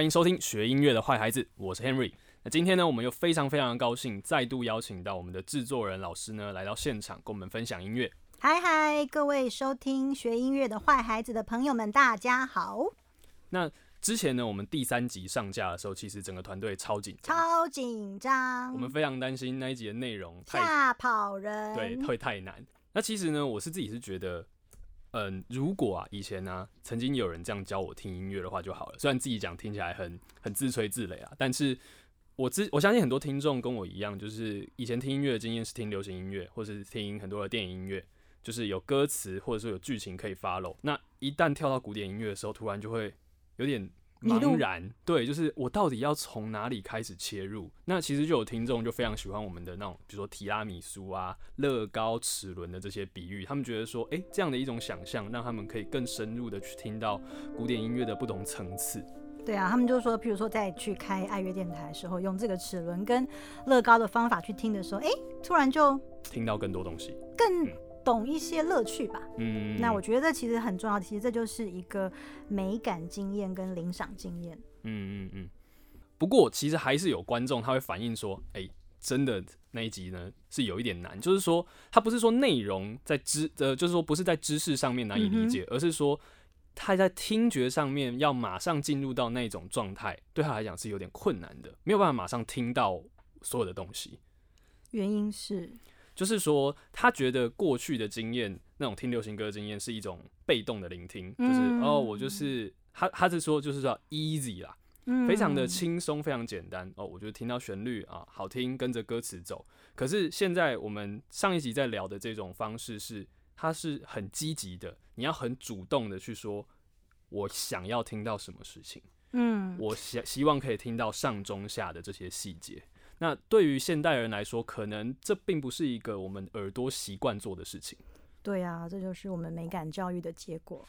欢迎收听学音乐的坏孩子，我是 Henry。那今天呢，我们又非常非常的高兴，再度邀请到我们的制作人老师呢来到现场，跟我们分享音乐。嗨嗨，各位收听学音乐的坏孩子的朋友们，大家好。那之前呢，我们第三集上架的时候，其实整个团队超紧张，超紧张，我们非常担心那一集的内容太吓跑人，对会太难。那其实呢，我是自己是觉得，嗯，如果啊以前呢曾经有人这样教我听音乐的话就好了。虽然自己讲听起来很很自吹自擂啊，但是我之我相信很多听众跟我一样，就是以前听音乐的经验是听流行音乐，或是听很多的电影音乐，就是有歌词或者说有剧情可以 follow。那一旦跳到古典音乐的时候，突然就会有点茫然，对，就是我到底要从哪里开始切入？那其实就有听众就非常喜欢我们的那种，比如说提拉米苏啊、乐高、齿轮的这些比喻，他们觉得说，诶，这样的一种想象，让他们可以更深入的去听到古典音乐的不同层次。对啊，他们就说，譬如说在去开爱乐电台的时候，用这个齿轮跟乐高的方法去听的时候，哎，突然就听到更多东西，更懂一些乐趣吧。嗯，那我觉得其实很重要，其实这就是一个美感经验跟领赏经验。嗯嗯嗯。不过其实还是有观众他会反映说，哎，真的那一集呢是有一点难，就是说他不是说内容在知呃，就是说不是在知识上面难以理解，而是说。他在听觉上面要马上进入到那种状态，对他来讲是有点困难的，没有办法马上听到所有的东西。原因是，就是说他觉得过去的经验，那种听流行歌的经验是一种被动的聆听，就是哦，我就是他，他是说就是说 easy 啦，非常的轻松，非常简单哦，我觉得听到旋律啊好听，跟着歌词走。可是现在我们上一集在聊的这种方式是。它是很积极的，你要很主动的去说，我想要听到什么事情，嗯，我希希望可以听到上中下的这些细节。那对于现代人来说，可能这并不是一个我们耳朵习惯做的事情。对啊，这就是我们美感教育的结果。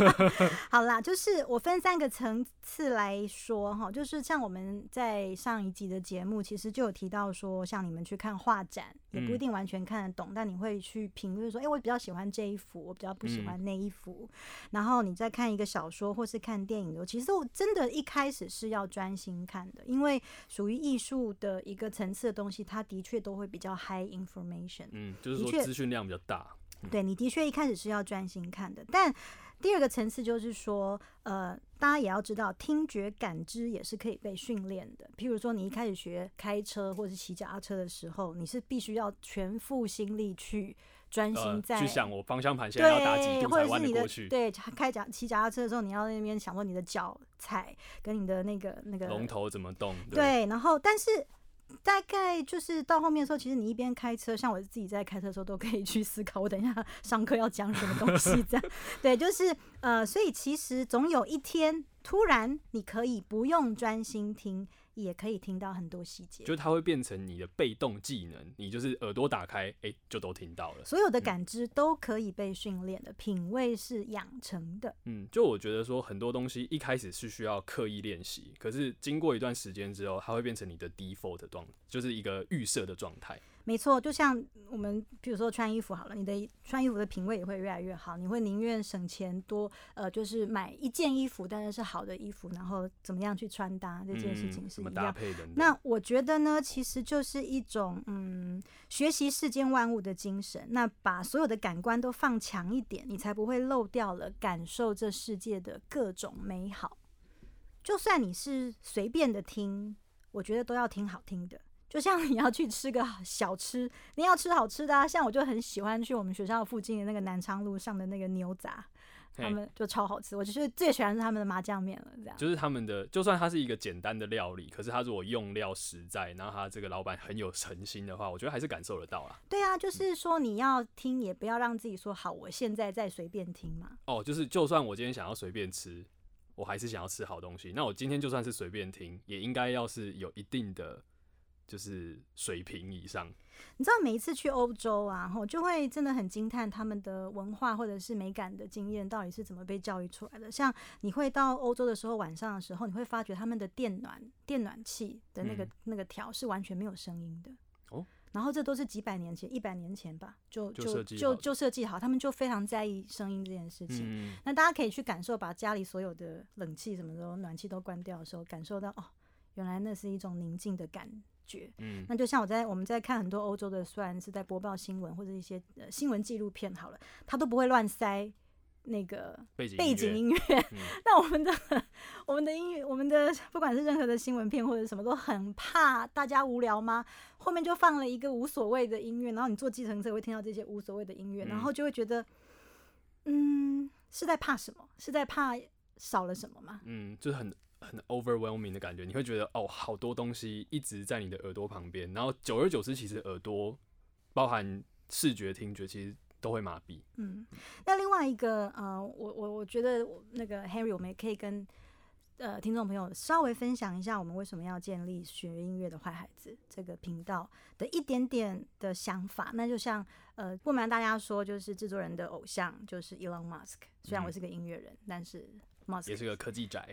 好啦，就是我分三个层次来说哈，就是像我们在上一集的节目，其实就有提到说，像你们去看画展，也不一定完全看得懂，但你会去评论说，哎，我比较喜欢这一幅，我比较不喜欢那一幅。然后你再看一个小说或是看电影的，其实我真的一开始是要专心看的，因为属于艺术的一个层次的东西，它的确都会比较 high information，嗯，就是说资讯量比较大。对你的确一开始是要专心看的，但第二个层次就是说，呃，大家也要知道，听觉感知也是可以被训练的。譬如说，你一开始学开车或者是骑脚踏车的时候，你是必须要全副心力去专心在去想我方向盘现在要打几度才弯得过去。对，开脚骑脚踏车的时候，你要那边想说你的脚踩跟你的那个那个龙头怎么动。对，然后但是。大概就是到后面的时候，其实你一边开车，像我自己在开车的时候，都可以去思考，我等一下 上课要讲什么东西，这样。对，就是呃，所以其实总有一天，突然你可以不用专心听。也可以听到很多细节，就它会变成你的被动技能，你就是耳朵打开，哎，就都听到了。所有的感知都可以被训练的，品味是养成的。嗯，就我觉得说很多东西一开始是需要刻意练习，可是经过一段时间之后，它会变成你的 default 状，就是一个预设的状态。没错，就像我们比如说穿衣服好了，你的穿衣服的品味也会越来越好，你会宁愿省钱多，呃，就是买一件衣服，但是是好的衣服，然后怎么样去穿搭这件事情是一样。那我觉得呢，其实就是一种嗯，学习世间万物的精神。那把所有的感官都放强一点，你才不会漏掉了感受这世界的各种美好。就算你是随便的听，我觉得都要听好听的。就像你要去吃个小吃，你要吃好吃的啊！像我就很喜欢去我们学校附近的那个南昌路上的那个牛杂，他们就超好吃。我就是最喜欢是他们的麻酱面了，这样。就是他们的，就算它是一个简单的料理，可是它如果用料实在，然后他这个老板很有诚心的话，我觉得还是感受得到啦。对啊，就是说你要听，也不要让自己说好，我现在在随便听嘛。哦，就是就算我今天想要随便吃，我还是想要吃好东西。那我今天就算是随便听，也应该要是有一定的。就是水平以上，你知道每一次去欧洲啊，我就会真的很惊叹他们的文化或者是美感的经验到底是怎么被教育出来的。像你会到欧洲的时候，晚上的时候，你会发觉他们的电暖电暖气的那个那个条是完全没有声音的。哦，然后这都是几百年前、一百年前吧，就就就就就设计好，他们就非常在意声音这件事情。嗯，那大家可以去感受，把家里所有的冷气什么的暖气都关掉的时候，感受到哦，原来那是一种宁静的感觉。嗯那就像我在我们在看很多欧洲的，虽然是在播报新闻或者一些呃新闻纪录片好了，他都不会乱塞那个背景背景乐音乐。嗯 那我们的我们的音乐，我们的不管是任何的新闻片或者什么，都很怕大家无聊吗？后面就放了一个无所谓的音乐，然后你坐计程车会听到这些无所谓的音乐，嗯然后就会觉得，嗯，是在怕什么？是在怕少了什么吗？嗯，就是很很 overwhelming 的感觉，你会觉得哦，好多东西一直在你的耳朵旁边，然后久而久之，其实耳朵包含视觉、听觉，其实都会麻痹。嗯，那另外一个呃，我我我觉得那个 Henry，我们也可以跟呃听众朋友稍微分享一下，我们为什么要建立学音乐的坏孩子这个频道的一点点的想法。那就像呃，不瞒大家说，就是制作人的偶像就是 Elon Musk，虽然我嗯是个音乐人，但是也是个科技宅，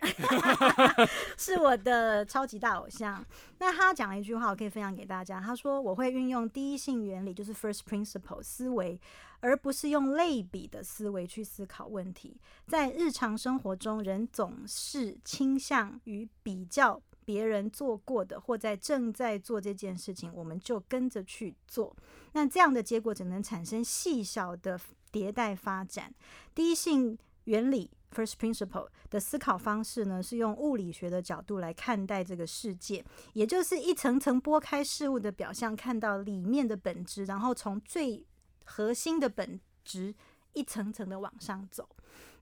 是我的超级大偶像。那他讲了一句话，我可以分享给大家。他说：“我会运用第一性原理，就是 first principle 思维，而不是用类比的思维去思考问题。在日常生活中，人总是倾向于比较别人做过的，或在正在做这件事情，我们就跟着去做。那这样的结果只能产生细小的迭代发展。第一性原理 （first principle） 的思考方式呢，是用物理学的角度来看待这个世界，也就是一层层剥开事物的表象，看到里面的本质，然后从最核心的本质一层层的往上走。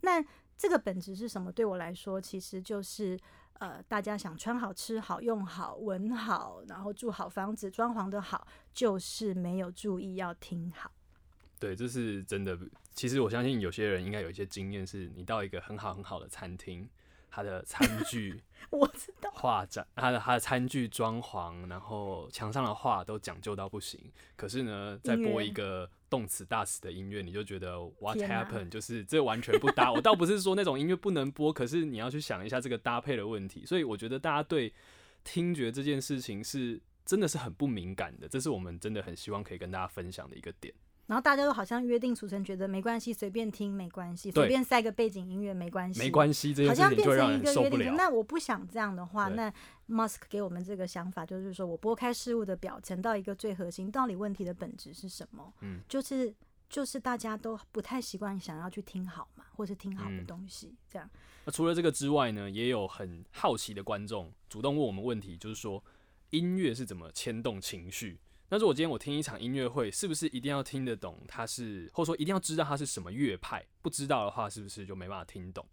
那这个本质是什么？对我来说，其实就是呃，大家想穿好、吃好、用好、闻好，然后住好房子、装潢的好，就是没有注意要听好。对，这是真的。其实我相信有些人应该有一些经验，是你到一个很好很好的餐厅，它的餐具 我知道，画展，它的它的餐具装潢，然后墙上的画都讲究到不行。可是呢，再播一个动词大词的音乐，你就觉得 what happened？就是这完全不搭。我倒不是说那种音乐不能播，可是你要去想一下这个搭配的问题。所以我觉得大家对听觉这件事情是真的是很不敏感的，这是我们真的很希望可以跟大家分享的一个点。然后大家都好像约定俗成，觉得没关系，随便听没关系，对随便塞个背景音乐没关系，没关系，好像变成一个约定。受不了。那我不想这样的话，那 Musk 给我们这个想法，就是说我拨开事物的表层，到一个最核心，到底问题的本质是什么？嗯，就是就是大家都不太习惯想要去听好嘛，或是听好的嗯东西，这样。那除了这个之外呢，也有很好奇的观众主动问我们问题，就是说音乐是怎么牵动情绪？那如果今天我听一场音乐会，是不是一定要听得懂它是，或者说一定要知道它是什么乐派？不知道的话，是不是就没办法听懂？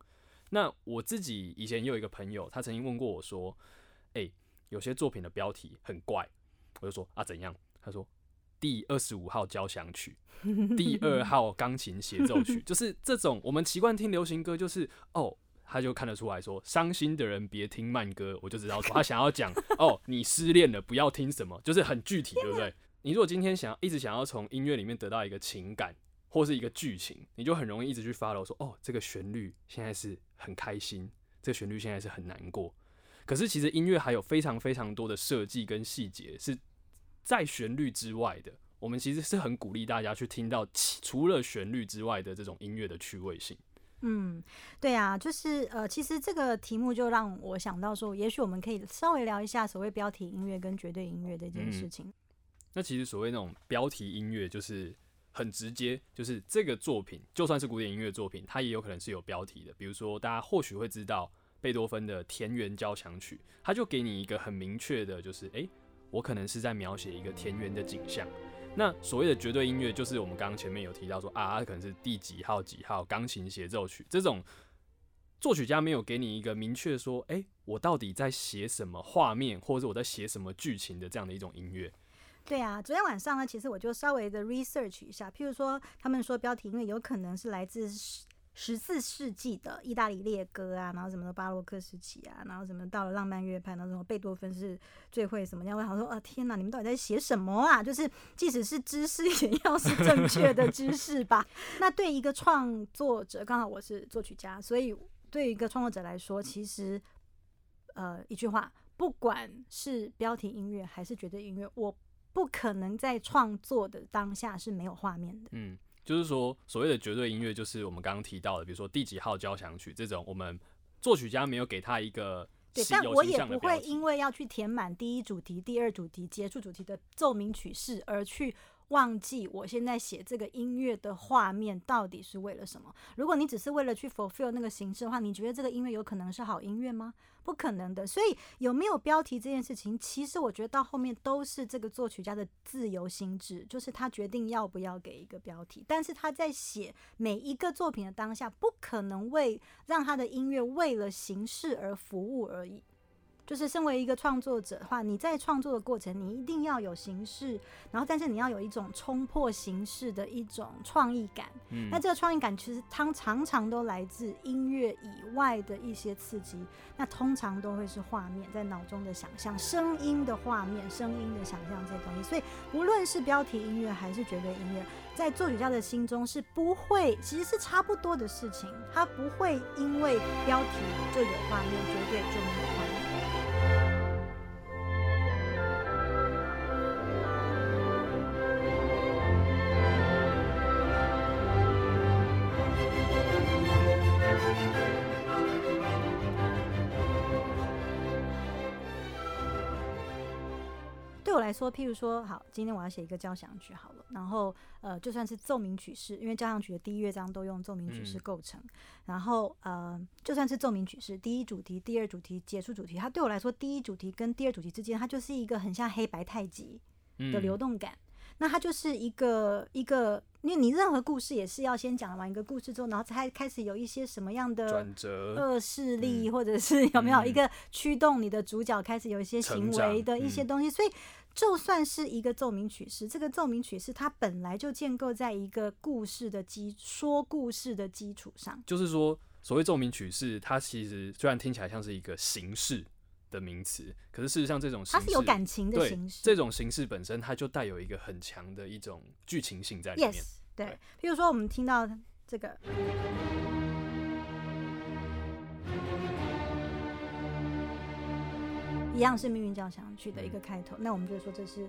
那我自己以前也有一个朋友，他曾经问过我说：“诶、有些作品的标题很怪。”我就说：“啊，怎样？”他说：“第二十五号交响曲，第二 号钢琴协奏曲，就是这种我们习惯听流行歌，就是哦。”他就看得出来说，伤心的人别听慢歌，我就知道说他想要讲哦，你失恋了，不要听什么，就是很具体，对不对？你如果今天想要一直想要从音乐里面得到一个情感或是一个剧情，你就很容易一直去 follow 说，哦，这个旋律现在是很开心，这个旋律现在是很难过。可是其实音乐还有非常非常多的设计跟细节是在旋律之外的。我们其实是很鼓励大家去听到其除了旋律之外的这种音乐的趣味性。嗯，对啊，就是呃，其实这个题目就让我想到说，也许我们可以稍微聊一下所谓标题音乐跟绝对音乐这件事嗯情。那其实所谓那种标题音乐，就是很直接，就是这个作品就算是古典音乐作品，它也有可能是有标题的。比如说，大家或许会知道贝多芬的《田园交响曲》，它就给你一个很明确的，就是诶，我可能是在描写一个田园的景象。那所谓的绝对音乐，就是我们刚刚前面有提到说啊，可能是第几号几号钢琴协奏曲这种。作曲家没有给你一个明确说，诶，我到底在写什么画面，或者我在写什么剧情的这样的一种音乐。对啊，昨天晚上呢，其实我就稍微的 research 一下，譬如说，他们说标题因为有可能是来自十四世纪的意大利列歌啊，然后什么的巴洛克时期啊，然后什么到了浪漫乐派，然后什么贝多芬是最会什么样。我想说，啊，天哪，你们到底在写什么啊？就是即使是知识，也要是正确的知识吧。那对一个创作者，刚好我是作曲家，所以对一个创作者来说，其实呃一句话，不管是标题音乐还是绝对音乐，我不可能在创作的当下是没有画面的。嗯，就是说所谓的绝对音乐，就是我们刚刚提到的，比如说第几号交响曲这种，我们作曲家没有给他一个对，但我也不会因为要去填满第一主题、第二主题、结束主题的奏鸣曲式而去忘记我现在写这个音乐的画面到底是为了什么。如果你只是为了去 fulfill 那个形式的话，你觉得这个音乐有可能是好音乐吗？不可能的。所以有没有标题这件事情，其实我觉得到后面都是这个作曲家的自由心智，就是他决定要不要给一个标题。但是他在写每一个作品的当下，不可能为让他的音乐为了形式而服务而已。就是身为一个创作者的话，你在创作的过程，你一定要有形式，然后但是你要有一种冲破形式的一种创意感。嗯那这个创意感其实它常常都来自音乐以外的一些刺激，那通常都会是画面在脑中的想象、声音的画面、声音的想象这些东西。所以无论是标题音乐还是绝对音乐，在作曲家的心中是不会，其实是差不多的事情，他不会因为标题就有画面，绝对就没有画面。说，譬如说，好，今天我要写一个交响曲好了，然后呃，就算是奏鸣曲式，因为交响曲的第一乐章都用奏鸣曲式嗯构成，然后呃，就算是奏鸣曲式，第一主题、第二主题、结束主题，它对我来说，第一主题跟第二主题之间，它就是一个很像黑白太极的流嗯动感。那它就是一个一个，因为你任何故事也是要先讲完一个故事之后，然后才开始有一些什么样的转折，恶势力，嗯或者是有没有嗯一个驱动你的主角开始有一些行为的一些嗯东西，所以就算是一个奏鸣曲式，这个奏鸣曲式它本来就建构在一个故事的基说故事的基础上。就是说所谓奏鸣曲式，它其实虽然听起来像是一个形式的名词，可是事实上这种形式它是有感情的形式这种形式本身，它就带有一个很强的一种剧情性在里面。，yes，对对。比如说我们听到这个，一样是命运交响曲的一个开头，那我们就说这是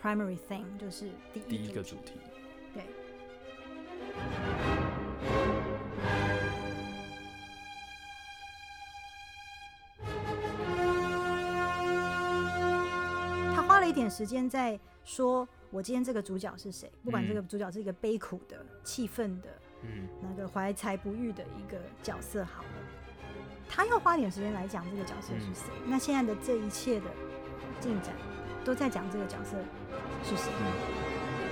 primary thing，就是第第一个。主题，对。点时间在说，我今天这个主角是谁？不管这个主角是一个悲苦的、气愤的、嗯，那个怀才不遇的一个角色，好了，他要花点时间来讲这个角色是谁。那现在的这一切的进展，都在讲这个角色是谁。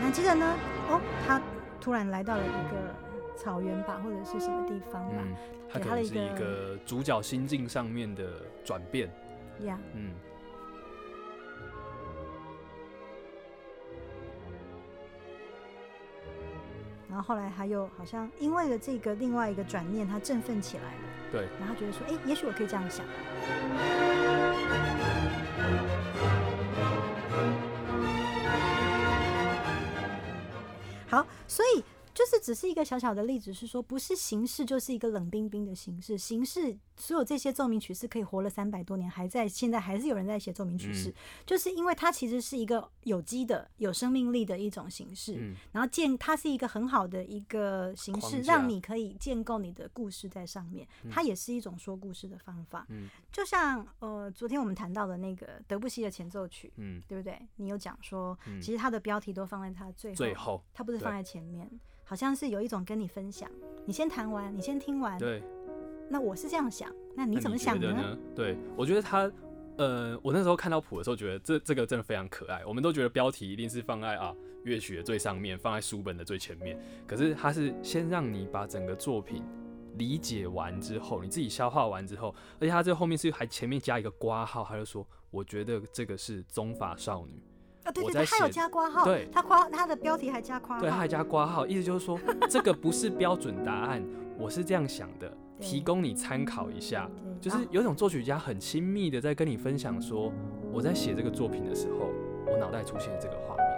那接着呢，哦，他突然来到了一个草原吧，或者是什么地方吧，嗯，它给可能是他了一个一个主角心境上面的转变。呀、嗯，然后后来他又好像因为了这个另外一个转念，他振奋起来了，对，然后他觉得说，哎，也许我可以这样想。好，所以就是只是一个小小的例子，是说不是形式就是一个冷冰冰的形式，形式所有这些奏鸣曲是可以活了三百多年，还在现在还是有人在写奏鸣曲式，嗯。就是因为它其实是一个有机的、有生命力的一种形式，嗯，然后建它是一个很好的一个形式，让你可以建构你的故事在上面，它也是一种说故事的方法。嗯。就像呃，昨天我们谈到的那个德布西的前奏曲，嗯，对不对？你有讲说，嗯。其实它的标题都放在它最后，最后，对它不是放在前面，好像是有一种跟你分享，你先弹完，你先听完，对，那我是这样想，那你怎么想觉得呢？对，我觉得他，呃，我那时候看到谱的时候，觉得这这个真的非常可爱。我们都觉得标题一定是放在啊乐曲的最上面，放在书本的最前面。可是他是先让你把整个作品理解完之后，你自己消化完之后，而且他这后面是还前面加一个挂号，他就说，我觉得这个是宗法少女。啊，对我对对，他有加挂号，对他夸他的标题还加括号，对，他还加挂号，意思就是说这个不是标准答案，我是这样想的，对提供你参考一下。就是啊有种作曲家很亲密的在跟你分享说，我在写这个作品的时候，我脑袋出现这个画面。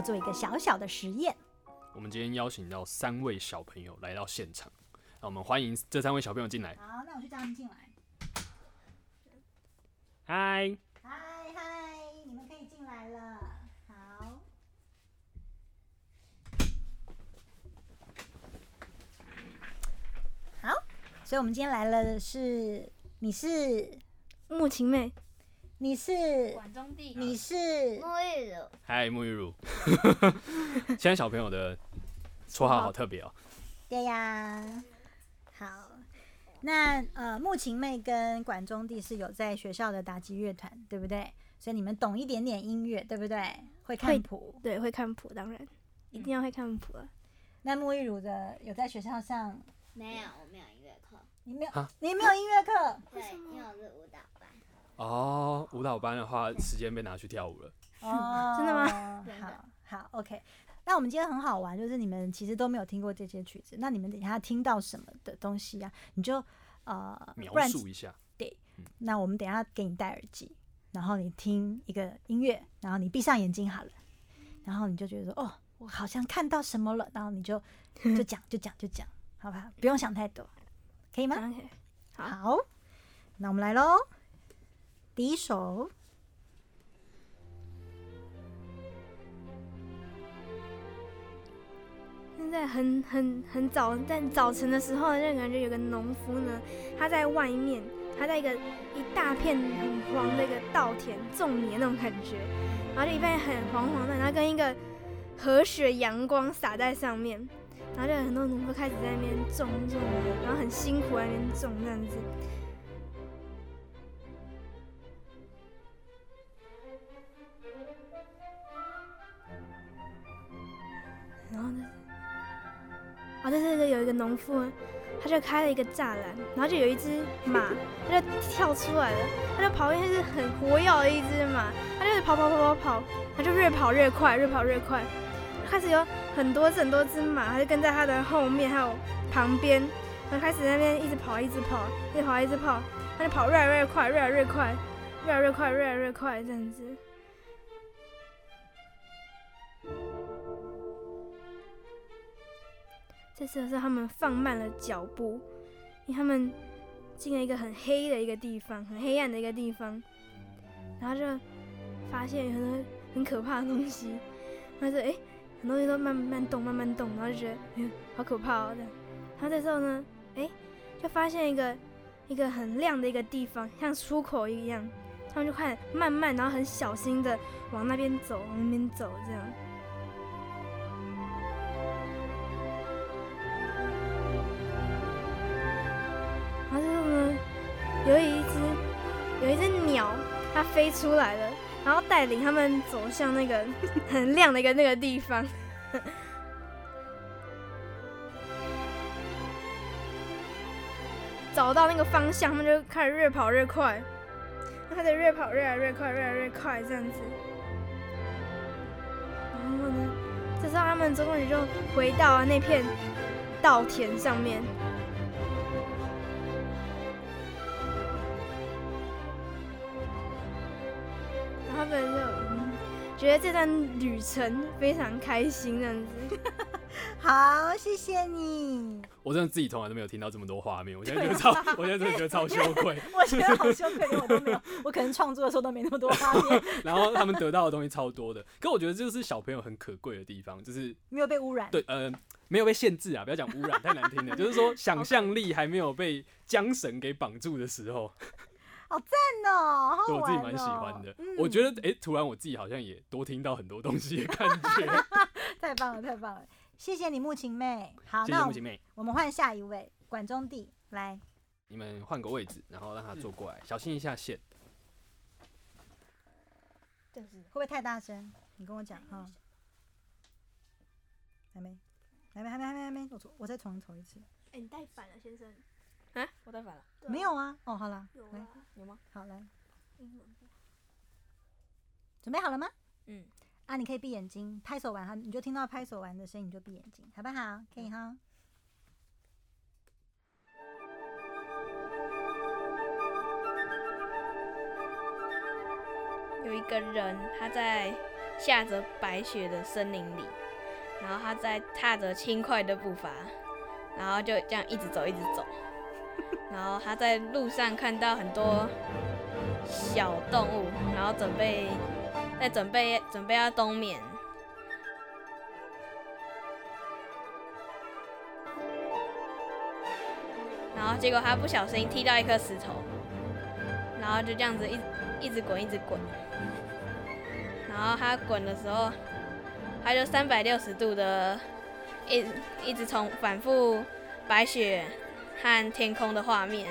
要做一个小小的实验。我们今天邀请到三位小朋友来到现场，那我们欢迎这三位小朋友进来。好，那我去叫他们进来。嗨，嗨嗨，你们可以进来了。好，好，所以我们今天来了的是，你是，木琴妹，你是，管中地你是，沐浴乳，嗨，沐浴乳。现在小朋友的绰号好特别哦。对呀。好，那呃，木琴妹跟管中弟是有在学校的打击乐团，对不对？所以你们懂一点点音乐，对不对？会看会谱。对，会看谱，当然一定要会看谱啊。那沐浴乳的有在学校上，没有，我没有音乐课，你没有啊，你没有音乐课。对，因为我是舞蹈班，哦，舞蹈班的话，时间被拿去跳舞了。哦，真的吗？好好，OK。那我们今天很好玩，就是你们其实都没有听过这些曲子，那你们等一下听到什么的东西啊？你就呃，描述一下。对那我们等一下给你戴耳机，然后你听一个音乐，然后你闭上眼睛好了，然后你就觉得说，哦，我好像看到什么了，然后你就就讲就讲就讲，好吧，不用想太多，可以吗 好，那我们来喽，第一首。现在很很很早，在早晨的时候，就感觉有个农夫呢，他在外面，他在一个一大片很黄的一个稻田种米那种感觉，然后就一片很黄黄的，然后跟一个和煦阳光洒在上面，然后就有很多农夫开始在那边种种，然后很辛苦在那边种这样子。然后呢，啊，在这个有一个农夫，他就开了一个栅栏，然后就有一只马，他就跳出来了，他就跑，因为是很活跃的一只马，他就跑跑跑跑跑，他就越跑越快，越跑越快，开始有很多很多只马，他就跟在他的后面还有旁边，然后开始在那边一直跑，一直跑，一直跑，一直跑，他就跑越来越快，越来越快，越来越快，越来越快，这样子。这次是他们放慢了脚步，因为他们进了一个很黑的一个地方，很黑暗的一个地方，然后就发现有很多很可怕的东西，然后就哎，很多东西都慢慢动，慢慢动，然后就觉得嗯，好可怕哦这样。然后这时候呢，哎，就发现一个一个很亮的一个地方，像出口一样，他们就快慢慢，然后很小心的往那边走，往那边走这样。有一只有一只鸟，它飞出来了，然后带领他们走向那个 很亮的一个那个地方。找到那个方向，他们就开始越跑越快，他的越跑越来越快，越来越快这样子。然后呢，这时候他们终于就回到了那片稻田上面。他们就、嗯、觉得这段旅程非常开心，这样子。好，谢谢你。我真的自己从来都没有听到这么多画面，我现在觉得超，我现在真的觉得超羞愧。我觉得好羞愧，连我都没有，我可能创作的时候都没那么多画面，然后他们得到的东西超多的，可我觉得这就是小朋友很可贵的地方，就是没有被污染。对，呃，没有被限制啊，不要讲污染，太难听了，就是说想象力还没有被缰绳给绑住的时候，赞哦，好好玩哦对我自己蛮喜欢的。嗯我觉得，哎、突然我自己好像也多听到很多东西的感觉。太棒了，太棒了，谢谢你，木琴妹。好，谢谢那我木琴妹，我们换下一位，管中弟来。你们换个位置，然后让他坐过来，小心一下线。就是会不会太大声？你跟我讲哈。还没，还没，还没，还没，还没。我我再重重一次。哎、你带反了，先生。啊，我带反了。没有啊。哦，好了，来，有啊？有吗？好来，准备好了吗？嗯。啊，你可以闭眼睛，拍手完哈，你就听到拍手完的声音，你就闭眼睛，好不好？可以哈。有一个人他在下着白雪的森林里，然后他在踏着轻快的步伐，然后就这样一直走，一直走。然后他在路上看到很多小动物，然后准备在准备准备要冬眠。然后结果他不小心踢到一颗石头，然后就这样子一一直滚，一直滚。然后他滚的时候，他就三百六十度的一一直从反复白雪和天空的画面，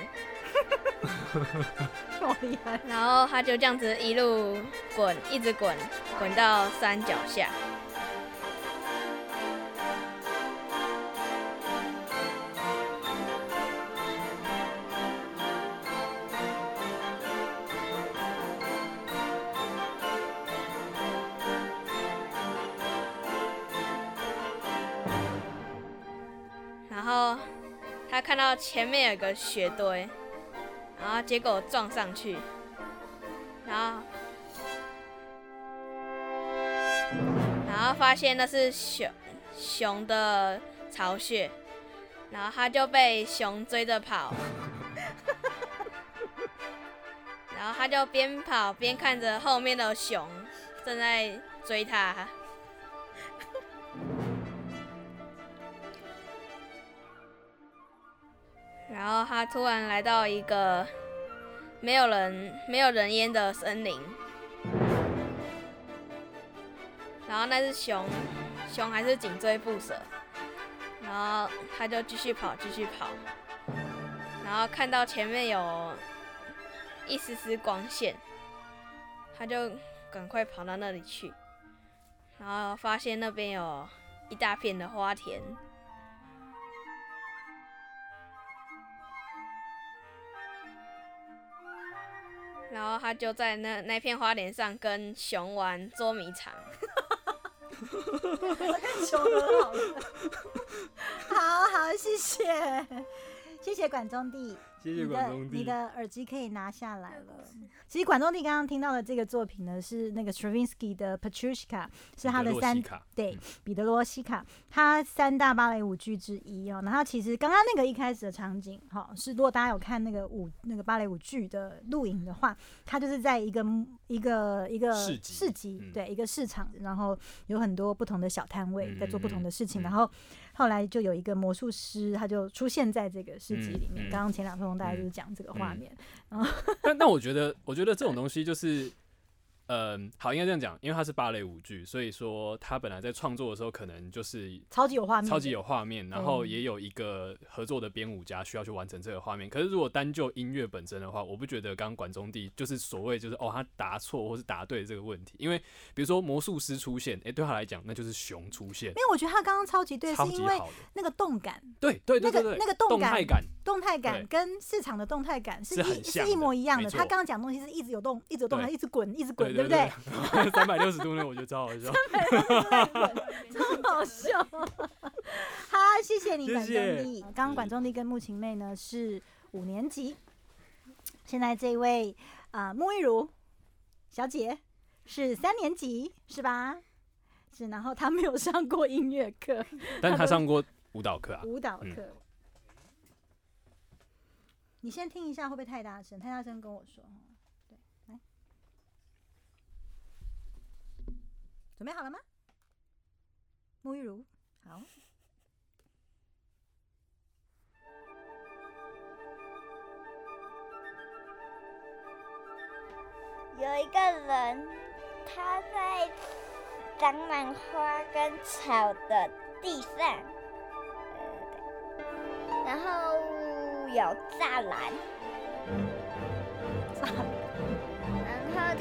好厉害！然后他就这样子一路滚，一直滚，滚到山脚下。前面有个雪堆，然后结果撞上去，然后然后发现那是熊熊的巢穴，然后他就被熊追着跑，然后他就边跑边看着后面的熊正在追他。然后他突然来到一个没有人、没有人烟的森林，然后那只熊，熊还是紧追不舍，然后他就继续跑，继续跑，然后看到前面有一丝丝光线，他就赶快跑到那里去，然后发现那边有一大片的花田。然后他就在那那片花莲上跟熊玩捉迷藏，跟熊很好。好好，谢谢，谢谢管中弟。谢谢你的管中弟。你的耳机可以拿下来了。其实管中弟刚刚听到的这个作品呢，是那个 Stravinsky 的 Petrushka，是他的三对嗯彼得罗西卡，他三大芭蕾舞剧之一哦。然后其实刚刚那个一开始的场景，哈、是如果大家有看那个舞那个芭蕾舞剧的录影的话，它就是在一个一个一个市集市集嗯对一个市场，然后有很多不同的小摊位在做不同的事情，然后后来就有一个魔术师，他就出现在这个诗集里面。刚刚前两分钟大概就是讲这个画面，但但我觉得，我觉得这种东西就是，嗯，好，应该这样讲，因为它是芭蕾舞剧，所以说它本来在创作的时候，可能就是超级有画面，超级有画面，然后嗯也有一个合作的编舞家需要去完成这个画面。可是如果单就音乐本身的话，我不觉得刚刚管中地就是所谓就是哦他答错或是答对这个问题，因为比如说魔术师出现，诶，对他来讲那就是熊出现因，为我觉得他刚刚超级对，是因为那个动感、对对对那个对对，那个动感动态感，动态感跟市场的动态感是是一是一模一样的。他刚刚讲的东西是一直有动，一直有动，对它一直滚，一直滚，对不对？三百六十度那我觉得超好笑。超好笑。好，谢谢你，管谢谢中弟。刚刚管中弟跟木琴妹呢是五年级，现在这位啊、呃沐玉如小姐是三年级，是吧？是，然后她没有上过音乐课、但是他上过舞蹈课啊，舞蹈嗯课。你先听一下，会不会太大声？太大声跟我说。哦对，来，准备好了吗？沐浴乳，好。有一个人，他在长满花跟草的地上，然后有栅栏，然 后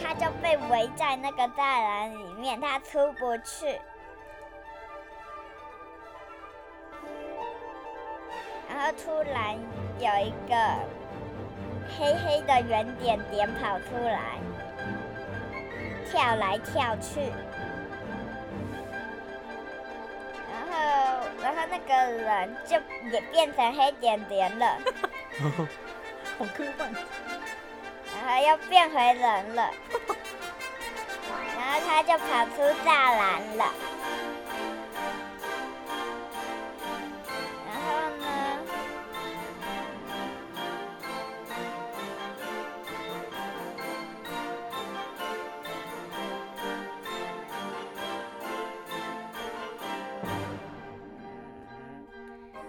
他就被围在那个栅栏里面，他出不去。然后突然有一个黑黑的圆点点跑出来，跳来跳去，然后然后那个人就也变成黑点点了，好科幻。然后又变回人了，然后他就跑出栅栏了。然后呢？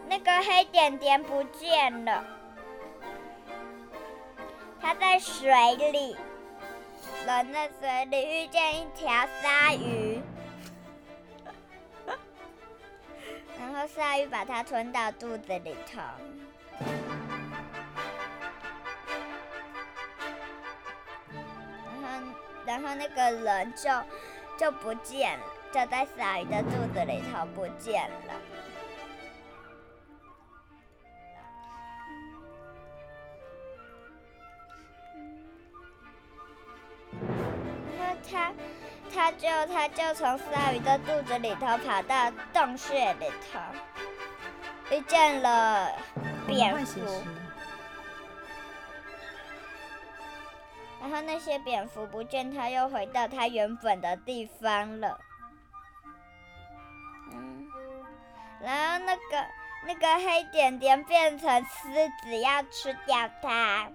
那个黑点点不见了，在水里。人在水里遇见一条鲨鱼，然后鲨鱼把它吞到肚子里头。然后，然后那个人就就不见了，就在鲨鱼的肚子里头不见了。就他就从鲨鱼的肚子里头跑到洞穴里头，遇见了蝙蝠，然后那些蝙蝠不见，他又回到他原本的地方了。嗯，然后那个那个黑点点变成狮子，要吃掉它。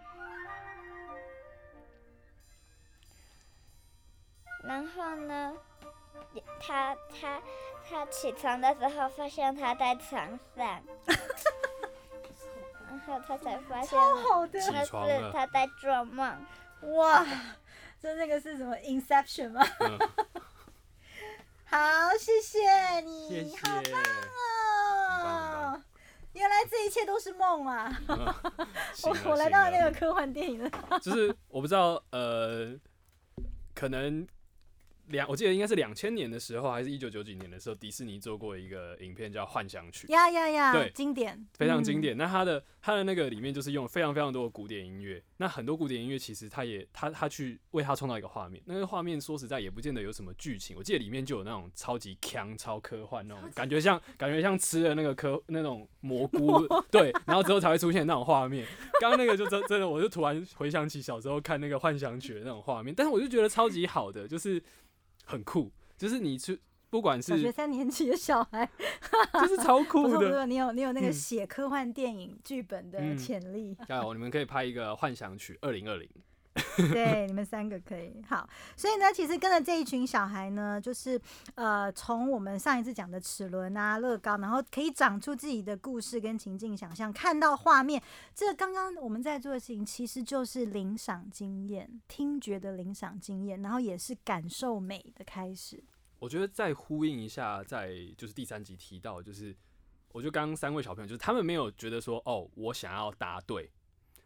然后呢，他他他起床的时候发现他在床上，然后他才发现超好的，那是他在做梦。哇，这那个是什么 Inception 吗？嗯 好，谢谢你，谢谢，好棒棒哦！原来这一切都是梦啊！行了我我来到了那个科幻电影了。就是我不知道，呃，可能两，我记得应该是两千年的时候，还是一九九几年的时候，迪士尼做过一个影片叫《幻想曲》，呀呀呀！对经典，非常经嗯。典。那它的它的那个里面就是用非常非常多的古典音乐，那很多古典音乐其实它也它它去为它创造一个画面，那个画面说实在也不见得有什么剧情，我记得里面就有那种超级强、超科幻那种感觉像感觉像吃了那个科那种蘑菇，对，然后之后才会出现那种画面。刚刚那个就真真的，我就突然回想起小时候看那个幻想曲的那种画面，但是我就觉得超级好的，就是很酷，就是你去不管是小学是三年级的小孩，就是超酷的。错不错，你有你有那个嗯写科幻电影剧本的嗯潜力。加油！你们可以拍一个幻想曲二零二零。对，你们三个可以好。所以呢，其实跟着这一群小孩呢，就是呃，从我们上一次讲的齿轮啊、乐高，然后可以长出自己的故事跟情境想象，看到画面。这刚刚我们在做的事情，其实就是领赏经验，听觉的领赏经验，然后也是感受美的开始。我觉得再呼应一下，在就是第三集提到，就是我觉得刚刚三位小朋友，就是他们没有觉得说，哦，我想要答对，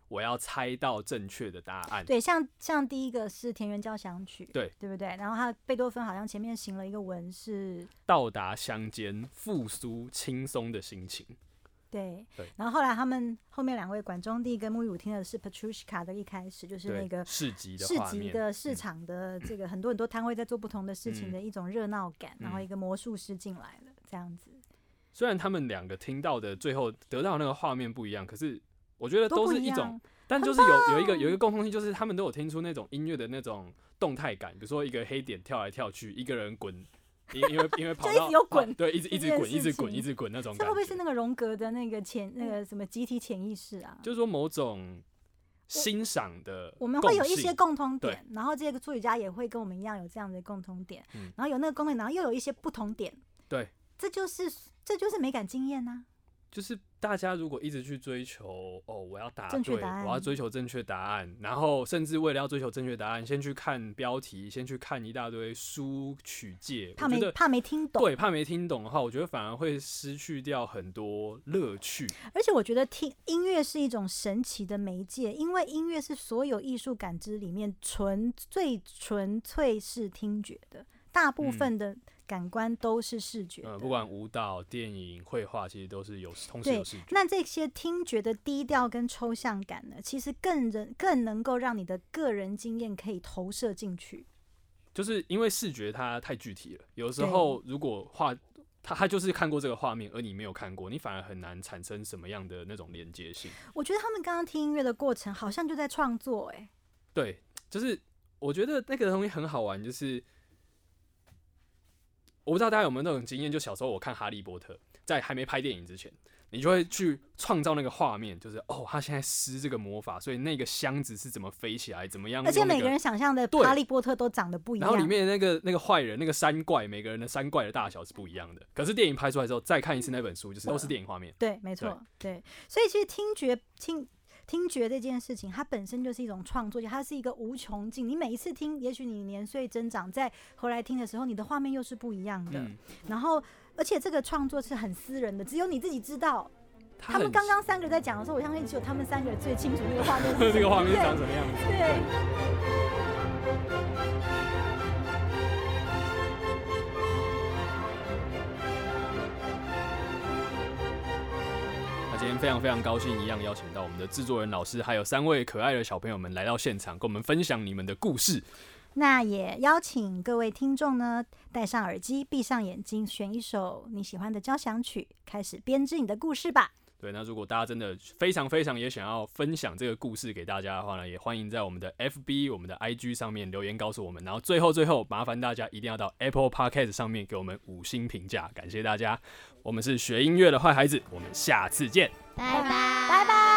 我要猜到正确的答案。对，像像第一个是田园交响曲，对对不对？然后他贝多芬好像前面行了一个文是到达乡间，复苏轻松的心情。对，对然后后来他们后面两位管中第跟木语舞听的是 Petrushka 的一开始，就是，那个市集的市集的市嗯场的这个很多很多摊位在做不同的事情嗯的一种热闹感，然后嗯一个魔术师进来了，这样子虽然他们两个听到的最后得到的那个画面不一样，可是我觉得都是一种样。但就是有有一个有一个共通性，就是他们都有听出那种音乐的那种动态感，比如说一个黑点跳来跳去，一个人滚，因因为因为跑就一到直有滚跑对，一直一直滚，一直滚，一直滚那种这感觉。会不会是那个荣格的那个潜那个什么集体潜意识啊？就是说某种欣赏的我们会有一些共通点，然后这个作曲家也会跟我们一样有这样的共通点，嗯然后有那个共同点，然后又有一些不同点，对，这就是这就是美感经验呐、就是大家如果一直去追求哦，我要答对，正确答案我要追求正确答案，然后甚至为了要追求正确答案，先去看标题，先去看一大堆书曲界，怕没怕没听懂，对，怕没听懂的话，我觉得反而会失去掉很多乐趣。而且我觉得听音乐是一种神奇的媒介，因为音乐是所有艺术感知里面纯最纯粹是听觉的，大部嗯分的感官都是视觉。呃，不管舞蹈、电影、绘画，其实都是有同时有视觉。那这些听觉的低调跟抽象感呢，其实更人更能够让你的个人经验可以投射进去。就是因为视觉它太具体了，有时候如果画他他就是看过这个画面，而你没有看过，你反而很难产生什么样的那种连接性。我觉得他们刚刚听音乐的过程，好像就在创作、哎，对，就是我觉得那个东西很好玩，就是我不知道大家有没有那种经验，就小时候我看《哈利波特》，在还没拍电影之前，你就会去创造那个画面，就是哦，他现在施这个魔法，所以那个箱子是怎么飞起来，怎么样、而且每个人想象的哈利波特都长得不一样。然后里面的那个那个坏人那个山怪，每个人的山怪的大小是不一样的。可是电影拍出来之后，再看一次那本书，就是都是电影画面。对，没错，对。所以其实听觉听听觉这件事情，它本身就是一种创作，它是一个无穷尽。你每一次听，也许你年岁增长，再回来听的时候，你的画面又是不一样的。嗯，然后，而且这个创作是很私人的，只有你自己知道。他他们刚刚三个在讲的时候，我相信只有他们三个人最清楚那个画面是。这个画面是对长什么样子？对。那今天非常非常高兴，一样邀请到我们的制作人老师，还有三位可爱的小朋友们来到现场，跟我们分享你们的故事。那也邀请各位听众呢，戴上耳机，闭上眼睛，选一首你喜欢的交响曲，开始编织你的故事吧。对，那如果大家真的非常非常也想要分享这个故事给大家的话呢，也欢迎在我们的 FB、我们的 IG 上面留言告诉我们。然后最后最后，麻烦大家一定要到 Apple Podcast 上面给我们五星评价，感谢大家。我们是学音乐的坏孩子，我们下次见。拜拜，拜拜。